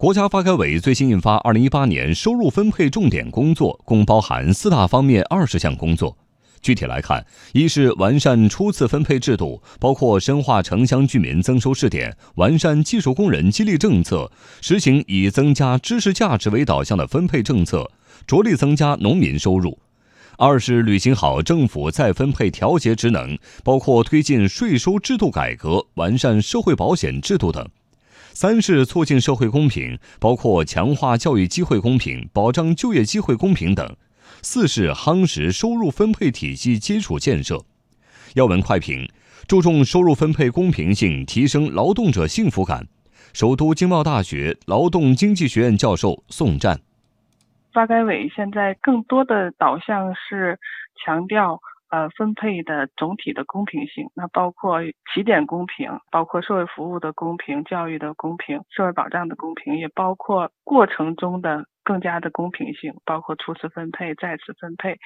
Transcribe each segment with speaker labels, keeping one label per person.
Speaker 1: 国家发改委最新印发《二零一八年收入分配重点工作》，共包含四大方面二十项工作。具体来看，一是完善初次分配制度，包括深化城乡居民增收试点，完善技术工人激励政策，实行以增加知识价值为导向的分配政策，着力增加农民收入；二是履行好政府再分配调节职能，包括推进税收制度改革，完善社会保险制度等。三是促进社会公平，包括强化教育机会公平、保障就业机会公平等；四是夯实收入分配体系基础建设。要闻快评：注重收入分配公平性，提升劳动者幸福感。首都经贸大学劳动经济学院教授宋战：
Speaker 2: 发改委现在更多的导向是强调。呃，分配的总体的公平性，那包括起点公平，包括社会服务的公平、教育的公平、社会保障的公平，也包括过程中的更加的公平性，包括初次分配、再次分配。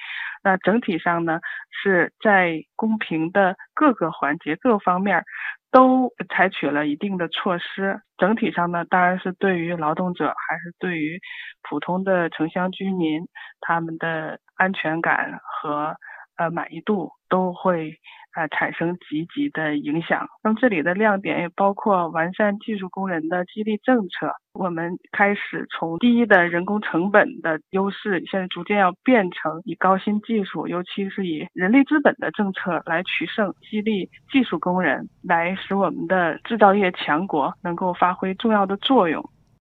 Speaker 2: 那整体上呢，是在公平的各个环节、各方面都采取了一定的措施。整体上呢，当然是对于劳动者，还是对于普通的城乡居民，他们的安全感和。呃，满意度都会呃产生积极的影响。那么这里的亮点也包括完善技术工人的激励政策。我们开始从低的人工成本的优势，现在逐渐要变成以高新技术，尤其是以人力资本的政策来取胜，激励技术工人，来使我们的制造业强国能够发挥重要的作用。